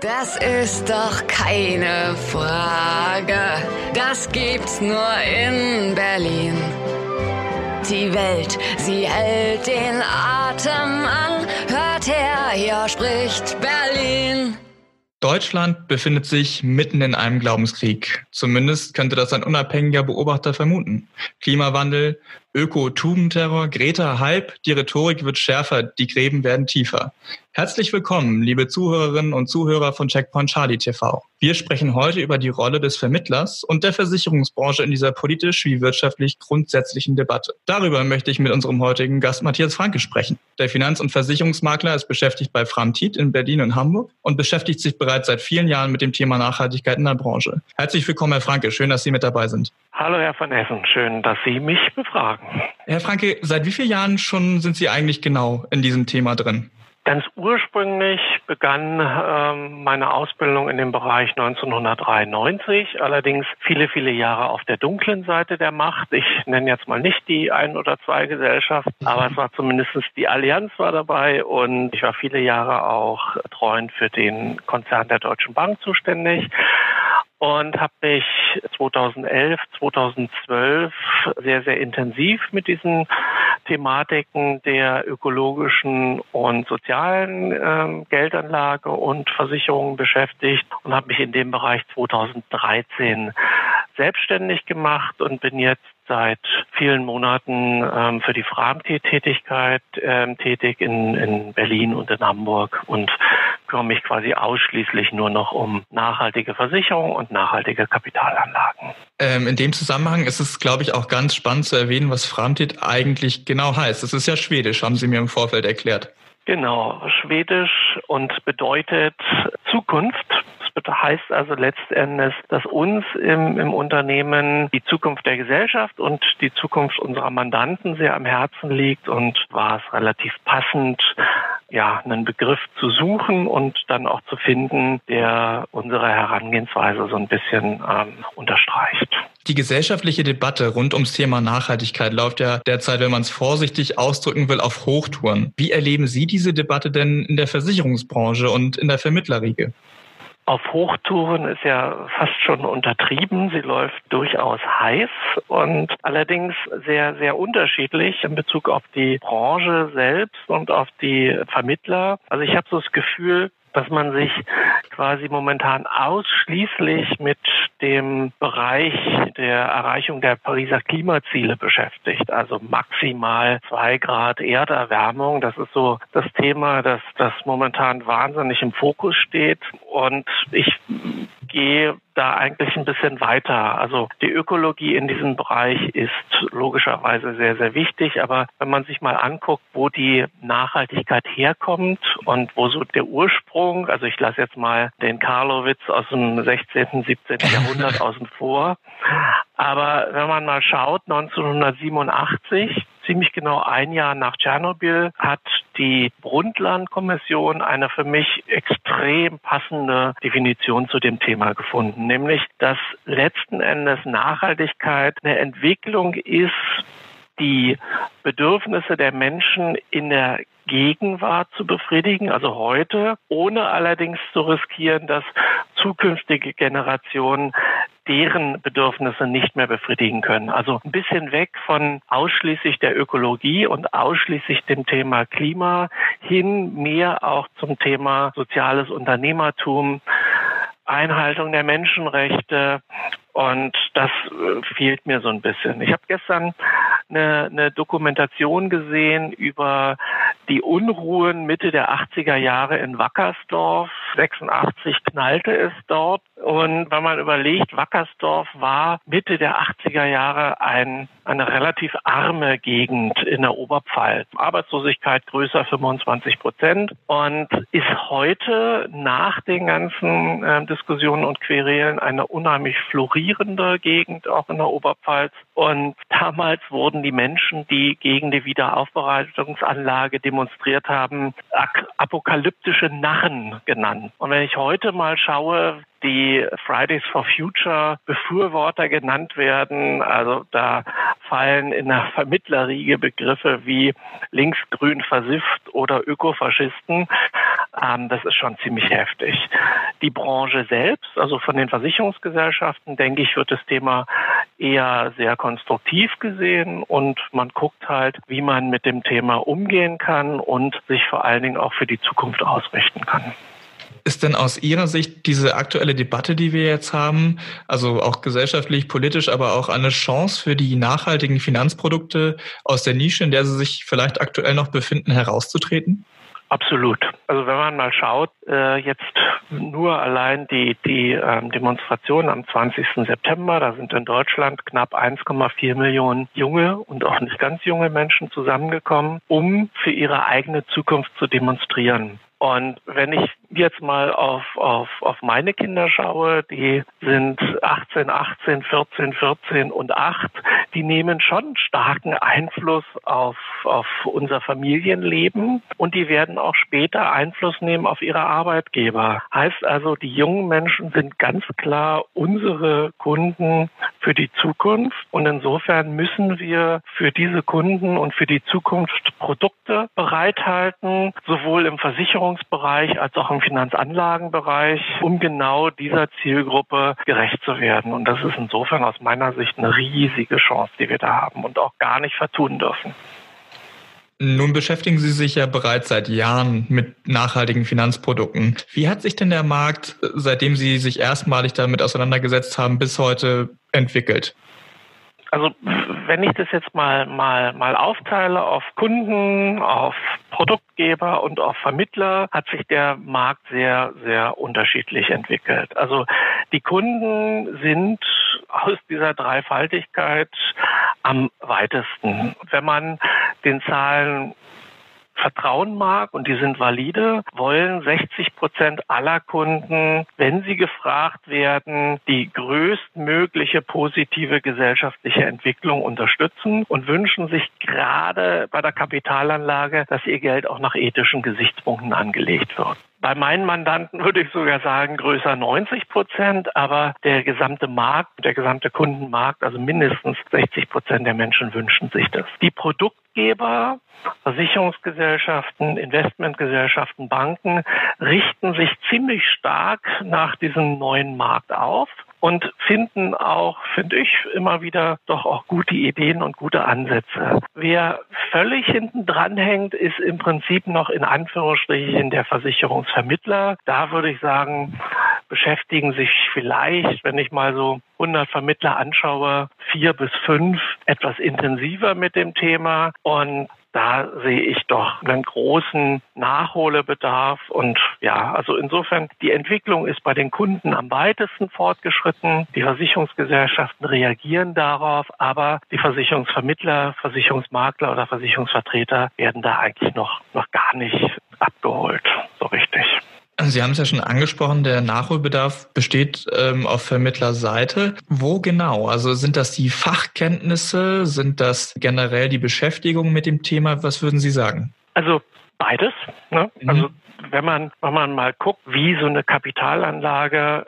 Das ist doch keine Frage. Das gibt's nur in Berlin. Die Welt, sie hält den Atem an. Hört her, hier spricht Berlin. Deutschland befindet sich mitten in einem Glaubenskrieg. Zumindest könnte das ein unabhängiger Beobachter vermuten. Klimawandel, Öko-Tugendterror, Greta Hype, die Rhetorik wird schärfer, die Gräben werden tiefer. Herzlich willkommen, liebe Zuhörerinnen und Zuhörer von Checkpoint Charlie TV. Wir sprechen heute über die Rolle des Vermittlers und der Versicherungsbranche in dieser politisch wie wirtschaftlich grundsätzlichen Debatte. Darüber möchte ich mit unserem heutigen Gast Matthias Franke sprechen. Der Finanz- und Versicherungsmakler ist beschäftigt bei Framtit in Berlin und Hamburg und beschäftigt sich bereits seit vielen Jahren mit dem Thema Nachhaltigkeit in der Branche. Herzlich willkommen, Herr Franke. Schön, dass Sie mit dabei sind. Hallo, Herr van Essen. Schön, dass Sie mich befragen. Herr Franke, seit wie vielen Jahren schon sind Sie eigentlich genau in diesem Thema drin? Ganz ursprünglich begann ähm, meine Ausbildung in dem Bereich 1993, allerdings viele, viele Jahre auf der dunklen Seite der Macht. Ich nenne jetzt mal nicht die ein oder zwei Gesellschaft, aber es war zumindest die Allianz war dabei und ich war viele Jahre auch treuend für den Konzern der Deutschen Bank zuständig und habe mich 2011, 2012 sehr, sehr intensiv mit diesen Thematiken der ökologischen und sozialen äh, Geldanlage und Versicherungen beschäftigt und habe mich in dem Bereich 2013 selbstständig gemacht und bin jetzt seit vielen Monaten ähm, für die Framti-Tätigkeit ähm, tätig in, in Berlin und in Hamburg und kümmere mich quasi ausschließlich nur noch um nachhaltige Versicherung und nachhaltige Kapitalanlagen. Ähm, in dem Zusammenhang ist es, glaube ich, auch ganz spannend zu erwähnen, was Framtit eigentlich genau heißt. Das ist ja Schwedisch, haben Sie mir im Vorfeld erklärt. Genau, Schwedisch und bedeutet Zukunft. Das heißt also letztendlich, dass uns im, im Unternehmen die Zukunft der Gesellschaft und die Zukunft unserer Mandanten sehr am Herzen liegt und war es relativ passend, ja, einen Begriff zu suchen und dann auch zu finden, der unsere Herangehensweise so ein bisschen ähm, unterstreicht. Die gesellschaftliche Debatte rund ums Thema Nachhaltigkeit läuft ja derzeit, wenn man es vorsichtig ausdrücken will, auf Hochtouren. Wie erleben Sie diese Debatte denn in der Versicherungsbranche und in der Vermittlerriege? auf Hochtouren ist ja fast schon untertrieben. Sie läuft durchaus heiß und allerdings sehr, sehr unterschiedlich in Bezug auf die Branche selbst und auf die Vermittler. Also ich habe so das Gefühl, dass man sich quasi momentan ausschließlich mit dem Bereich der Erreichung der Pariser Klimaziele beschäftigt. Also maximal zwei Grad Erderwärmung. Das ist so das Thema, das, das momentan wahnsinnig im Fokus steht. Und ich gehe da eigentlich ein bisschen weiter. Also die Ökologie in diesem Bereich ist logischerweise sehr, sehr wichtig. Aber wenn man sich mal anguckt, wo die Nachhaltigkeit herkommt und wo so der Ursprung, also ich lasse jetzt mal den Karlowitz aus dem 16., 17. Jahrhundert außen vor. Aber wenn man mal schaut, 1987, ziemlich genau ein Jahr nach Tschernobyl hat die Brundtland-Kommission eine für mich extrem passende Definition zu dem Thema gefunden, nämlich dass letzten Endes Nachhaltigkeit eine Entwicklung ist, die Bedürfnisse der Menschen in der Gegenwart zu befriedigen, also heute, ohne allerdings zu riskieren, dass zukünftige Generationen deren Bedürfnisse nicht mehr befriedigen können. Also ein bisschen weg von ausschließlich der Ökologie und ausschließlich dem Thema Klima hin mehr auch zum Thema soziales Unternehmertum, Einhaltung der Menschenrechte und das äh, fehlt mir so ein bisschen. Ich habe gestern eine, eine Dokumentation gesehen über die Unruhen Mitte der 80er Jahre in Wackersdorf. 86 knallte es dort. Und wenn man überlegt, Wackersdorf war Mitte der 80er Jahre ein, eine relativ arme Gegend in der Oberpfalz. Arbeitslosigkeit größer 25 Prozent und ist heute nach den ganzen äh, Diskussionen und Querelen eine unheimlich florierende Gegend auch in der Oberpfalz. Und damals wurden die Menschen, die gegen die Wiederaufbereitungsanlage demonstriert haben, apokalyptische Narren genannt. Und wenn ich heute mal schaue, die Fridays for Future Befürworter genannt werden. Also da fallen in der Vermittlerriege Begriffe wie linksgrün versifft oder Ökofaschisten. Ähm, das ist schon ziemlich heftig. Die Branche selbst, also von den Versicherungsgesellschaften, denke ich, wird das Thema eher sehr konstruktiv gesehen und man guckt halt, wie man mit dem Thema umgehen kann und sich vor allen Dingen auch für die Zukunft ausrichten kann. Ist denn aus Ihrer Sicht diese aktuelle Debatte, die wir jetzt haben, also auch gesellschaftlich, politisch, aber auch eine Chance für die nachhaltigen Finanzprodukte aus der Nische, in der sie sich vielleicht aktuell noch befinden, herauszutreten? Absolut. Also wenn man mal schaut, äh, jetzt nur allein die, die ähm, Demonstration am 20. September, da sind in Deutschland knapp 1,4 Millionen junge und auch nicht ganz junge Menschen zusammengekommen, um für ihre eigene Zukunft zu demonstrieren. Und wenn ich jetzt mal auf, auf, auf meine Kinder schaue, die sind 18, 18, 14, 14 und 8, die nehmen schon starken Einfluss auf, auf unser Familienleben und die werden auch später Einfluss nehmen auf ihre Arbeitgeber. Heißt also, die jungen Menschen sind ganz klar unsere Kunden für die Zukunft und insofern müssen wir für diese Kunden und für die Zukunft Produkte bereithalten, sowohl im Versicherungsbereich als auch im Finanzanlagenbereich, um genau dieser Zielgruppe gerecht zu werden. Und das ist insofern aus meiner Sicht eine riesige Chance, die wir da haben und auch gar nicht vertun dürfen. Nun beschäftigen Sie sich ja bereits seit Jahren mit nachhaltigen Finanzprodukten. Wie hat sich denn der Markt, seitdem Sie sich erstmalig damit auseinandergesetzt haben, bis heute entwickelt? Also wenn ich das jetzt mal mal mal aufteile auf Kunden, auf Produktgeber und auf Vermittler, hat sich der Markt sehr sehr unterschiedlich entwickelt. Also die Kunden sind aus dieser Dreifaltigkeit am weitesten. Wenn man den Zahlen vertrauen mag und die sind valide, wollen 60 Prozent aller Kunden, wenn sie gefragt werden, die größtmögliche positive gesellschaftliche Entwicklung unterstützen und wünschen sich gerade bei der Kapitalanlage, dass ihr Geld auch nach ethischen Gesichtspunkten angelegt wird. Bei meinen Mandanten würde ich sogar sagen größer 90 Prozent, aber der gesamte Markt, der gesamte Kundenmarkt, also mindestens 60 Prozent der Menschen wünschen sich das. Die Produktgeber, Versicherungsgesellschaften, Investmentgesellschaften, Banken richten sich ziemlich stark nach diesem neuen Markt auf und finden auch, finde ich, immer wieder doch auch gute Ideen und gute Ansätze. Wer völlig hinten dran hängt, ist im Prinzip noch in Anführungsstrichen der Versicherungsvermittler. Da würde ich sagen, beschäftigen sich vielleicht, wenn ich mal so 100 Vermittler anschaue, vier bis fünf etwas intensiver mit dem Thema und da sehe ich doch einen großen Nachholbedarf. Und ja, also insofern, die Entwicklung ist bei den Kunden am weitesten fortgeschritten. Die Versicherungsgesellschaften reagieren darauf, aber die Versicherungsvermittler, Versicherungsmakler oder Versicherungsvertreter werden da eigentlich noch, noch gar nicht abgeholt, so richtig. Sie haben es ja schon angesprochen, der Nachholbedarf besteht ähm, auf Vermittlerseite. Wo genau? Also sind das die Fachkenntnisse? Sind das generell die Beschäftigung mit dem Thema? Was würden Sie sagen? Also beides. Ne? Mhm. Also wenn man, wenn man mal guckt, wie so eine Kapitalanlage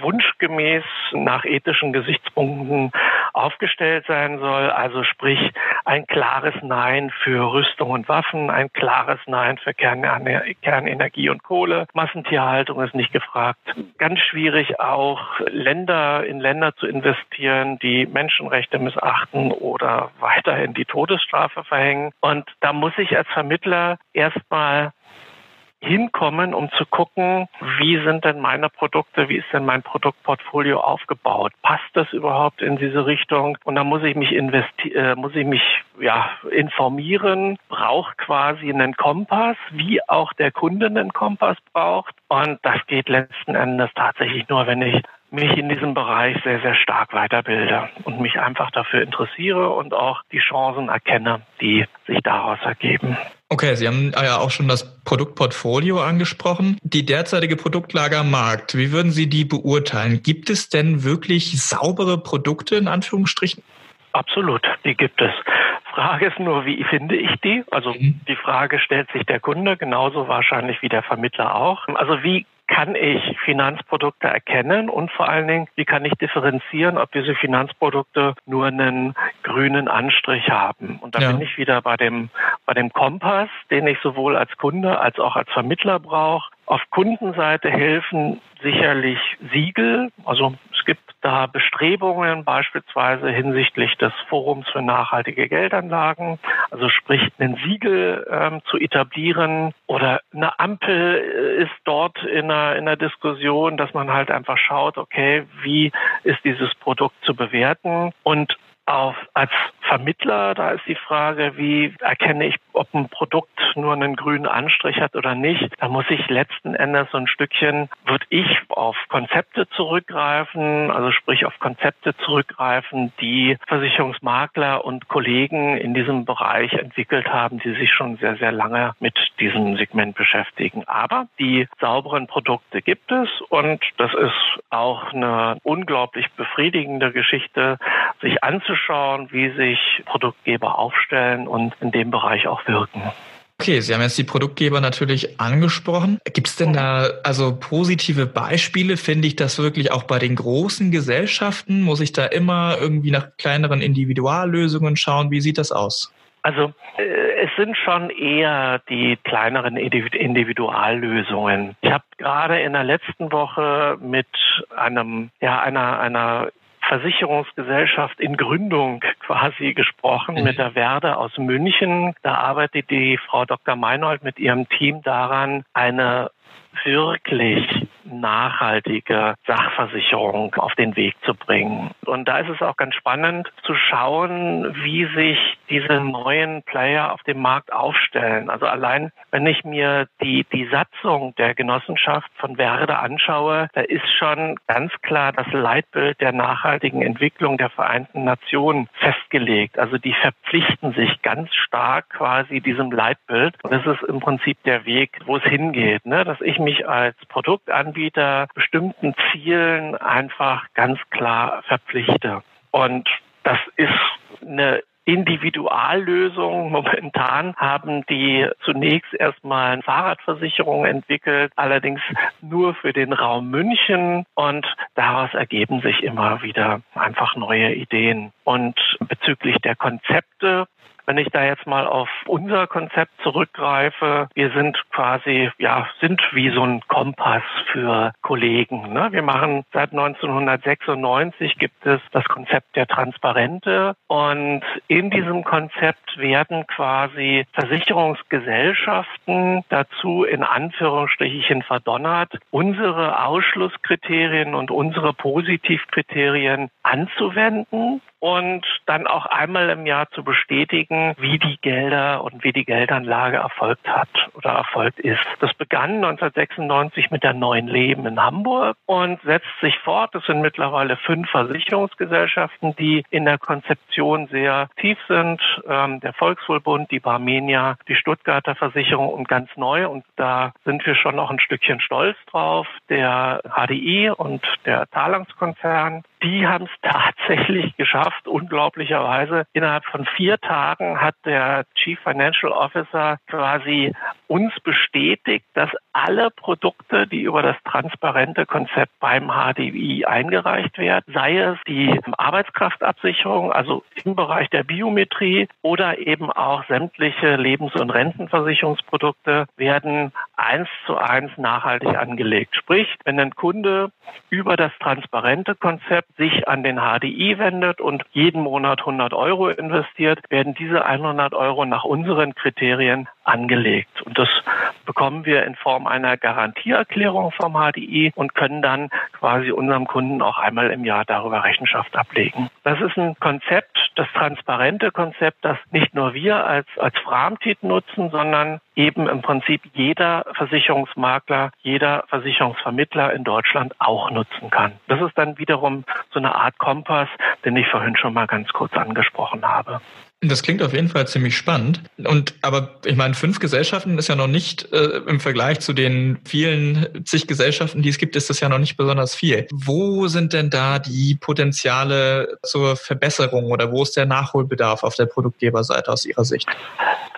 wunschgemäß nach ethischen Gesichtspunkten aufgestellt sein soll. Also sprich ein klares Nein für Rüstung und Waffen, ein klares Nein für Kernenergie und Kohle. Massentierhaltung ist nicht gefragt. Ganz schwierig auch Länder in Länder zu investieren, die Menschenrechte missachten oder weiterhin die Todesstrafe verhängen. Und da muss ich als Vermittler erstmal hinkommen, um zu gucken, wie sind denn meine Produkte, wie ist denn mein Produktportfolio aufgebaut? Passt das überhaupt in diese Richtung? Und da muss ich mich investi äh, muss ich mich ja informieren, brauche quasi einen Kompass, wie auch der Kunde einen Kompass braucht. Und das geht letzten Endes tatsächlich nur, wenn ich mich in diesem Bereich sehr, sehr stark weiterbilde und mich einfach dafür interessiere und auch die Chancen erkenne, die sich daraus ergeben. Okay, Sie haben ja auch schon das Produktportfolio angesprochen. Die derzeitige Produktlage am Markt, wie würden Sie die beurteilen? Gibt es denn wirklich saubere Produkte in Anführungsstrichen? Absolut, die gibt es. Frage ist nur, wie finde ich die? Also mhm. die Frage stellt sich der Kunde genauso wahrscheinlich wie der Vermittler auch. Also wie kann ich Finanzprodukte erkennen und vor allen Dingen, wie kann ich differenzieren, ob diese Finanzprodukte nur einen grünen Anstrich haben. Und da ja. bin ich wieder bei dem, bei dem Kompass, den ich sowohl als Kunde als auch als Vermittler brauche. Auf Kundenseite helfen sicherlich Siegel. Also es gibt da Bestrebungen beispielsweise hinsichtlich des Forums für nachhaltige Geldanlagen, also sprich ein Siegel ähm, zu etablieren oder eine Ampel ist dort in einer, in einer Diskussion, dass man halt einfach schaut, okay, wie ist dieses Produkt zu bewerten und auf, als Vermittler, da ist die Frage, wie erkenne ich, ob ein Produkt nur einen grünen Anstrich hat oder nicht. Da muss ich letzten Endes so ein Stückchen, würde ich auf Konzepte zurückgreifen, also sprich auf Konzepte zurückgreifen, die Versicherungsmakler und Kollegen in diesem Bereich entwickelt haben, die sich schon sehr, sehr lange mit diesem Segment beschäftigen. Aber die sauberen Produkte gibt es und das ist auch eine unglaublich befriedigende Geschichte, sich anzuschauen, wie sich Produktgeber aufstellen und in dem Bereich auch wirken. Okay, Sie haben jetzt die Produktgeber natürlich angesprochen. Gibt es denn da also positive Beispiele? Finde ich das wirklich auch bei den großen Gesellschaften? Muss ich da immer irgendwie nach kleineren Individuallösungen schauen? Wie sieht das aus? Also äh, es sind schon eher die kleineren Individuallösungen. Ich habe gerade in der letzten Woche mit einem ja einer einer Versicherungsgesellschaft in Gründung quasi gesprochen mhm. mit der Werde aus München. Da arbeitet die Frau Dr. Meinhold mit ihrem Team daran, eine wirklich nachhaltige Sachversicherung auf den Weg zu bringen. Und da ist es auch ganz spannend zu schauen, wie sich diese neuen Player auf dem Markt aufstellen. Also allein, wenn ich mir die, die Satzung der Genossenschaft von Werde anschaue, da ist schon ganz klar das Leitbild der nachhaltigen Entwicklung der Vereinten Nationen festgelegt. Also die verpflichten sich ganz stark quasi diesem Leitbild. Und das ist im Prinzip der Weg, wo es hingeht, ne? dass ich mich als Produktanbieter bestimmten Zielen einfach ganz klar verpflichte. Und das ist eine Individuallösung. Momentan haben die zunächst erstmal Fahrradversicherungen entwickelt, allerdings nur für den Raum München und daraus ergeben sich immer wieder einfach neue Ideen. Und bezüglich der Konzepte wenn ich da jetzt mal auf unser Konzept zurückgreife, wir sind quasi, ja, sind wie so ein Kompass für Kollegen. Ne? Wir machen seit 1996 gibt es das Konzept der Transparente und in diesem Konzept werden quasi Versicherungsgesellschaften dazu in Anführungsstrichen verdonnert, unsere Ausschlusskriterien und unsere Positivkriterien anzuwenden und dann auch einmal im Jahr zu bestätigen, wie die Gelder und wie die Geldanlage erfolgt hat oder erfolgt ist. Das begann 1996 mit der Neuen Leben in Hamburg und setzt sich fort. Es sind mittlerweile fünf Versicherungsgesellschaften, die in der Konzeption sehr tief sind. Ähm, der Volkswohlbund, die Barmenia, die Stuttgarter Versicherung und ganz neu. Und da sind wir schon noch ein Stückchen stolz drauf. Der HDI und der Talangskonzern, die haben es tatsächlich geschafft, unglaublicherweise. Innerhalb von vier Tagen hat der Chief Financial Officer quasi uns bestätigt, dass alle Produkte, die über das transparente Konzept beim HDI eingereicht werden, sei es die Arbeitskraftabsicherung, also im Bereich der Biometrie oder eben auch sämtliche Lebens- und Rentenversicherungsprodukte, werden eins zu eins nachhaltig angelegt. Sprich, wenn ein Kunde über das transparente Konzept sich an den HDI wendet und jeden Monat 100 Euro investiert, werden diese 100 Euro nach unseren Kriterien angelegt. Und das bekommen wir in Form einer Garantieerklärung vom HDI und können dann quasi unserem Kunden auch einmal im Jahr darüber Rechenschaft ablegen. Das ist ein Konzept, das transparente Konzept, das nicht nur wir als, als Framtit nutzen, sondern eben im Prinzip jeder Versicherungsmakler, jeder Versicherungsvermittler in Deutschland auch nutzen kann. Das ist dann wiederum so eine Art Kompass, den ich vorhin schon mal ganz kurz angesprochen habe. Das klingt auf jeden Fall ziemlich spannend. Und aber ich meine, fünf Gesellschaften ist ja noch nicht äh, im Vergleich zu den vielen zig Gesellschaften, die es gibt, ist das ja noch nicht besonders viel. Wo sind denn da die Potenziale zur Verbesserung oder wo ist der Nachholbedarf auf der Produktgeberseite aus Ihrer Sicht?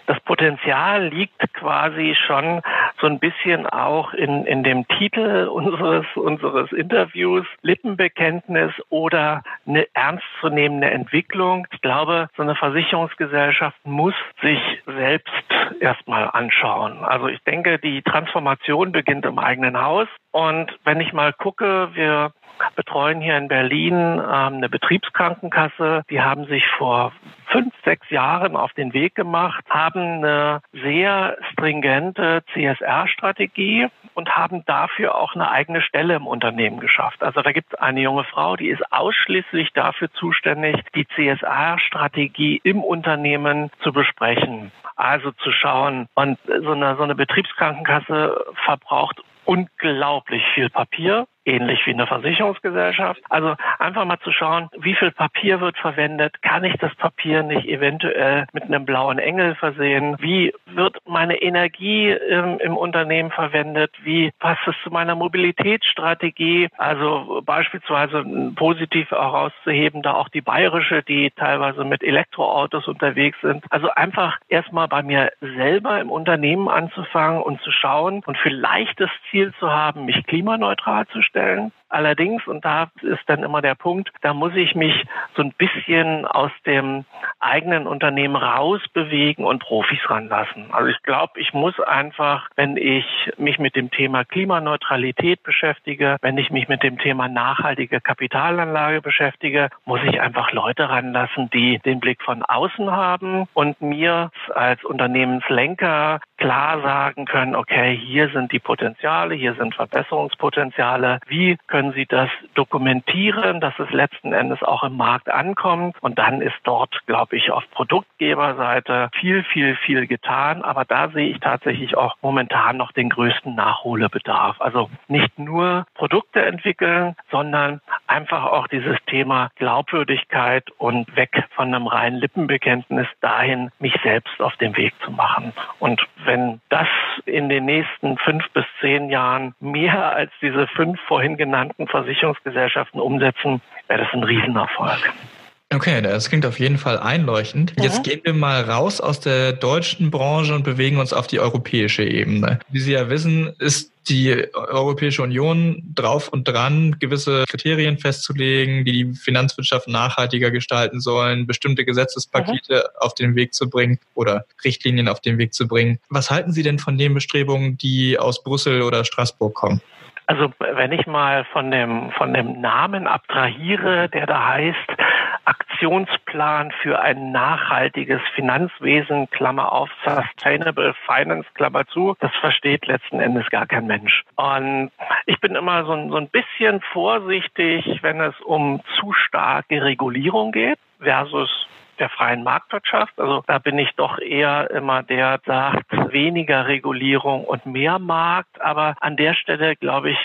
Das Potenzial liegt quasi schon so ein bisschen auch in, in dem Titel unseres, unseres Interviews Lippenbekenntnis oder eine ernstzunehmende Entwicklung. Ich glaube, so eine Versicherungsgesellschaft muss sich selbst erstmal anschauen. Also ich denke, die Transformation beginnt im eigenen Haus. Und wenn ich mal gucke, wir betreuen hier in Berlin ähm, eine Betriebskrankenkasse. Die haben sich vor fünf, sechs Jahren auf den Weg gemacht, haben eine sehr stringente CSR-Strategie und haben dafür auch eine eigene Stelle im Unternehmen geschafft. Also da gibt es eine junge Frau, die ist ausschließlich dafür zuständig, die CSR-Strategie im Unternehmen zu besprechen. Also zu schauen. Und so eine, so eine Betriebskrankenkasse verbraucht unglaublich viel Papier ähnlich wie eine Versicherungsgesellschaft. Also einfach mal zu schauen, wie viel Papier wird verwendet, kann ich das Papier nicht eventuell mit einem blauen Engel versehen, wie wird meine Energie im, im Unternehmen verwendet, wie passt es zu meiner Mobilitätsstrategie, also beispielsweise positiv herauszuheben, da auch die bayerische, die teilweise mit Elektroautos unterwegs sind. Also einfach erstmal bei mir selber im Unternehmen anzufangen und zu schauen und vielleicht das Ziel zu haben, mich klimaneutral zu stellen stellen. Allerdings, und da ist dann immer der Punkt, da muss ich mich so ein bisschen aus dem eigenen Unternehmen rausbewegen und Profis ranlassen. Also ich glaube, ich muss einfach, wenn ich mich mit dem Thema Klimaneutralität beschäftige, wenn ich mich mit dem Thema nachhaltige Kapitalanlage beschäftige, muss ich einfach Leute ranlassen, die den Blick von außen haben und mir als Unternehmenslenker klar sagen können, okay, hier sind die Potenziale, hier sind Verbesserungspotenziale, wie können Sie das dokumentieren, dass es letzten Endes auch im Markt ankommt? Und dann ist dort, glaube ich, auf Produktgeberseite viel, viel, viel getan. Aber da sehe ich tatsächlich auch momentan noch den größten Nachholbedarf. Also nicht nur Produkte entwickeln, sondern einfach auch dieses Thema Glaubwürdigkeit und weg von einem reinen Lippenbekenntnis dahin, mich selbst auf den Weg zu machen. Und wenn das in den nächsten fünf bis zehn Jahren mehr als diese fünf vorhin genannten Versicherungsgesellschaften umsetzen, wäre das ein Riesenerfolg. Okay, das klingt auf jeden Fall einleuchtend. Mhm. Jetzt gehen wir mal raus aus der deutschen Branche und bewegen uns auf die europäische Ebene. Wie Sie ja wissen, ist die Europäische Union drauf und dran, gewisse Kriterien festzulegen, die die Finanzwirtschaft nachhaltiger gestalten sollen, bestimmte Gesetzespakete mhm. auf den Weg zu bringen oder Richtlinien auf den Weg zu bringen. Was halten Sie denn von den Bestrebungen, die aus Brüssel oder Straßburg kommen? Also wenn ich mal von dem, von dem Namen abtrahiere, der da heißt Aktionsplan für ein nachhaltiges Finanzwesen, Klammer auf, Sustainable Finance, Klammer zu, das versteht letzten Endes gar kein Mensch. Und ich bin immer so, ein, so ein bisschen vorsichtig, wenn es um zu starke Regulierung geht versus der freien Marktwirtschaft. Also da bin ich doch eher immer der, sagt, weniger Regulierung und mehr Markt. Aber an der Stelle, glaube ich,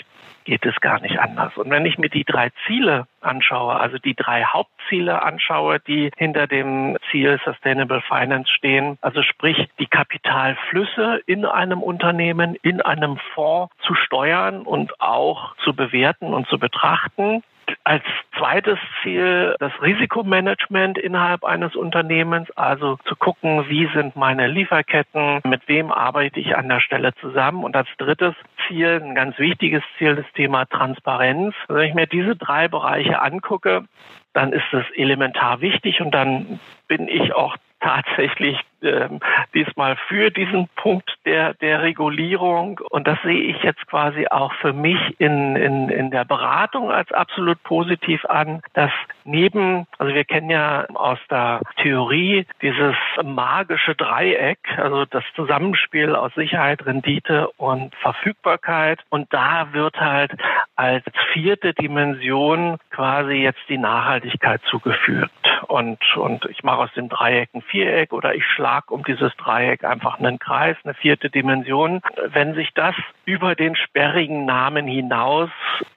geht es gar nicht anders. Und wenn ich mir die drei Ziele anschaue, also die drei Hauptziele anschaue, die hinter dem Ziel Sustainable Finance stehen, also sprich die Kapitalflüsse in einem Unternehmen, in einem Fonds zu steuern und auch zu bewerten und zu betrachten, als zweites Ziel das Risikomanagement innerhalb eines Unternehmens, also zu gucken, wie sind meine Lieferketten, mit wem arbeite ich an der Stelle zusammen. Und als drittes Ziel, ein ganz wichtiges Ziel, das Thema Transparenz. Wenn ich mir diese drei Bereiche angucke, dann ist es elementar wichtig und dann bin ich auch tatsächlich ähm, diesmal für diesen Punkt der, der Regulierung. Und das sehe ich jetzt quasi auch für mich in, in, in der Beratung als absolut positiv an, dass neben, also wir kennen ja aus der Theorie dieses magische Dreieck, also das Zusammenspiel aus Sicherheit, Rendite und Verfügbarkeit. Und da wird halt als vierte Dimension quasi jetzt die Nachhaltigkeit zugefügt. Und, und ich mache aus dem Dreieck ein Viereck oder ich schlage Schlag um dieses Dreieck einfach einen Kreis, eine vierte Dimension. Wenn sich das über den sperrigen Namen hinaus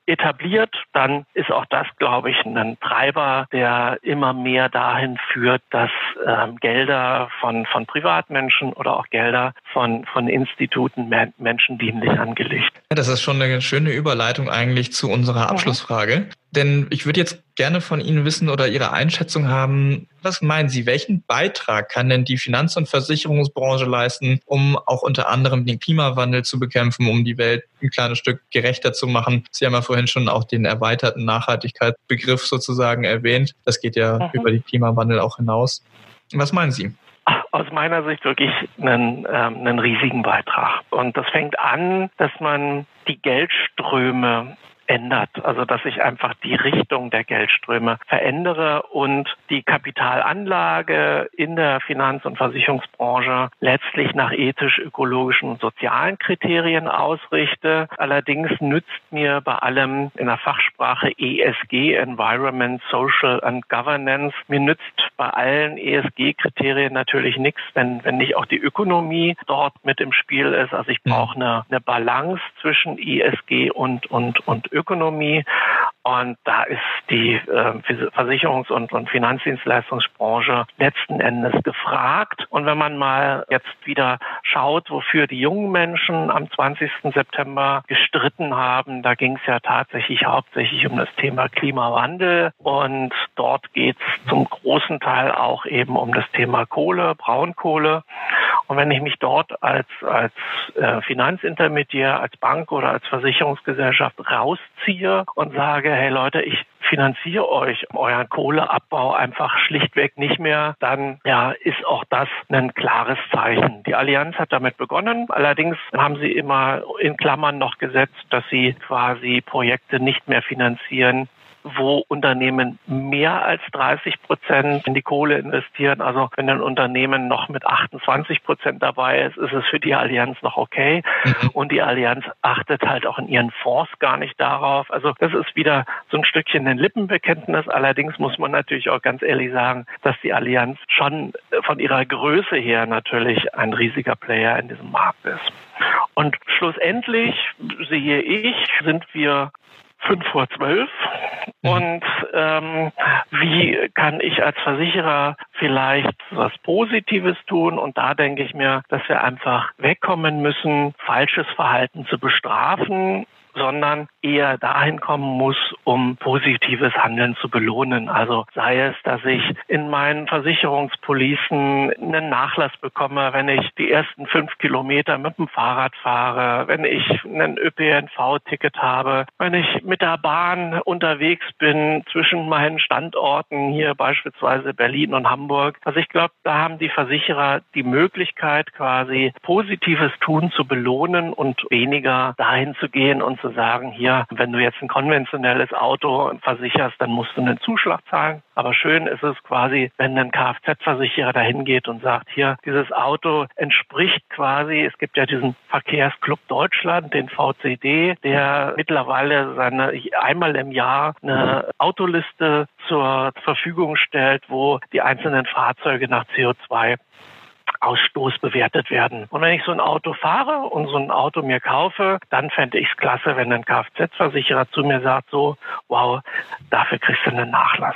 etabliert, dann ist auch das, glaube ich, ein Treiber, der immer mehr dahin führt, dass ähm, Gelder von, von Privatmenschen oder auch Gelder von, von Instituten menschendienlich angelegt. Das ist schon eine schöne Überleitung eigentlich zu unserer. Abschlussfrage. Mhm. Denn ich würde jetzt gerne von Ihnen wissen oder Ihre Einschätzung haben. Was meinen Sie, welchen Beitrag kann denn die Finanz- und Versicherungsbranche leisten, um auch unter anderem den Klimawandel zu bekämpfen, um die Welt ein kleines Stück gerechter zu machen? Sie haben ja vorhin schon auch den erweiterten Nachhaltigkeitsbegriff sozusagen erwähnt. Das geht ja mhm. über den Klimawandel auch hinaus. Was meinen Sie? aus meiner Sicht wirklich einen, ähm, einen riesigen Beitrag. Und das fängt an, dass man die Geldströme ändert. Also dass ich einfach die Richtung der Geldströme verändere und die Kapitalanlage in der Finanz- und Versicherungsbranche letztlich nach ethisch, ökologischen und sozialen Kriterien ausrichte. Allerdings nützt mir bei allem in der Fachsprache ESG, Environment, Social and Governance, mir nützt bei allen ESG-Kriterien natürlich nichts, wenn, wenn nicht auch die Ökonomie dort mit im Spiel ist. Also ich brauche eine, eine Balance zwischen ESG und, und, und Ökonomie. Und da ist die äh, Versicherungs- und Finanzdienstleistungsbranche letzten Endes gefragt. Und wenn man mal jetzt wieder schaut, wofür die jungen Menschen am 20. September gestritten haben, da ging es ja tatsächlich hauptsächlich um das Thema Klimawandel. Und dort geht es zum großen Teil auch eben um das Thema Kohle, Braunkohle. Und wenn ich mich dort als, als äh, Finanzintermediär, als Bank oder als Versicherungsgesellschaft rausziehe und sage, hey Leute, ich finanziere euch euren Kohleabbau einfach schlichtweg nicht mehr, dann ja, ist auch das ein klares Zeichen. Die Allianz hat damit begonnen. Allerdings haben sie immer in Klammern noch gesetzt, dass sie quasi Projekte nicht mehr finanzieren, wo Unternehmen mehr als 30 Prozent in die Kohle investieren. Also wenn ein Unternehmen noch mit 28 Prozent dabei ist, ist es für die Allianz noch okay. Mhm. Und die Allianz achtet halt auch in ihren Fonds gar nicht darauf. Also das ist wieder so ein Stückchen ein Lippenbekenntnis. Allerdings muss man natürlich auch ganz ehrlich sagen, dass die Allianz schon von ihrer Größe her natürlich ein riesiger Player in diesem Markt ist. Und schlussendlich sehe ich, sind wir fünf vor zwölf. Mhm. Und ähm, wie kann ich als Versicherer vielleicht was Positives tun? Und da denke ich mir, dass wir einfach wegkommen müssen, falsches Verhalten zu bestrafen sondern eher dahin kommen muss, um positives Handeln zu belohnen. Also sei es, dass ich in meinen Versicherungspolicen einen Nachlass bekomme, wenn ich die ersten fünf Kilometer mit dem Fahrrad fahre, wenn ich ein ÖPNV-Ticket habe, wenn ich mit der Bahn unterwegs bin zwischen meinen Standorten, hier beispielsweise Berlin und Hamburg. Also ich glaube, da haben die Versicherer die Möglichkeit, quasi positives Tun zu belohnen und weniger dahin zu gehen und zu sagen, hier, wenn du jetzt ein konventionelles Auto versicherst, dann musst du einen Zuschlag zahlen. Aber schön ist es quasi, wenn ein Kfz-Versicherer dahin geht und sagt, hier, dieses Auto entspricht quasi, es gibt ja diesen Verkehrsclub Deutschland, den VCD, der mittlerweile seine einmal im Jahr eine Autoliste zur Verfügung stellt, wo die einzelnen Fahrzeuge nach CO2 Ausstoß bewertet werden. Und wenn ich so ein Auto fahre und so ein Auto mir kaufe, dann fände ich es klasse, wenn ein Kfz-Versicherer zu mir sagt, so, wow, dafür kriegst du einen Nachlass.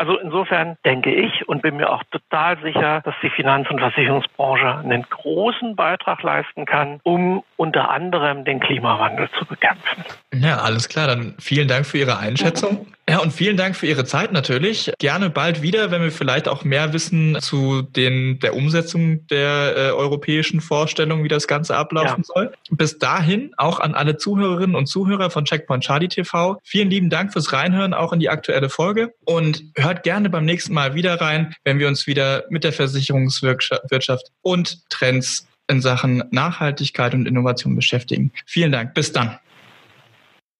Also insofern denke ich und bin mir auch total sicher, dass die Finanz- und Versicherungsbranche einen großen Beitrag leisten kann, um unter anderem den Klimawandel zu bekämpfen. Ja, alles klar. Dann vielen Dank für Ihre Einschätzung. Ja, und vielen Dank für Ihre Zeit natürlich. Gerne bald wieder, wenn wir vielleicht auch mehr wissen zu den, der Umsetzung der äh, europäischen Vorstellung, wie das Ganze ablaufen ja. soll. Bis dahin auch an alle Zuhörerinnen und Zuhörer von Checkpoint Charlie TV. Vielen lieben Dank fürs Reinhören auch in die aktuelle Folge und hört gerne beim nächsten Mal wieder rein, wenn wir uns wieder mit der Versicherungswirtschaft und Trends in Sachen Nachhaltigkeit und Innovation beschäftigen. Vielen Dank. Bis dann.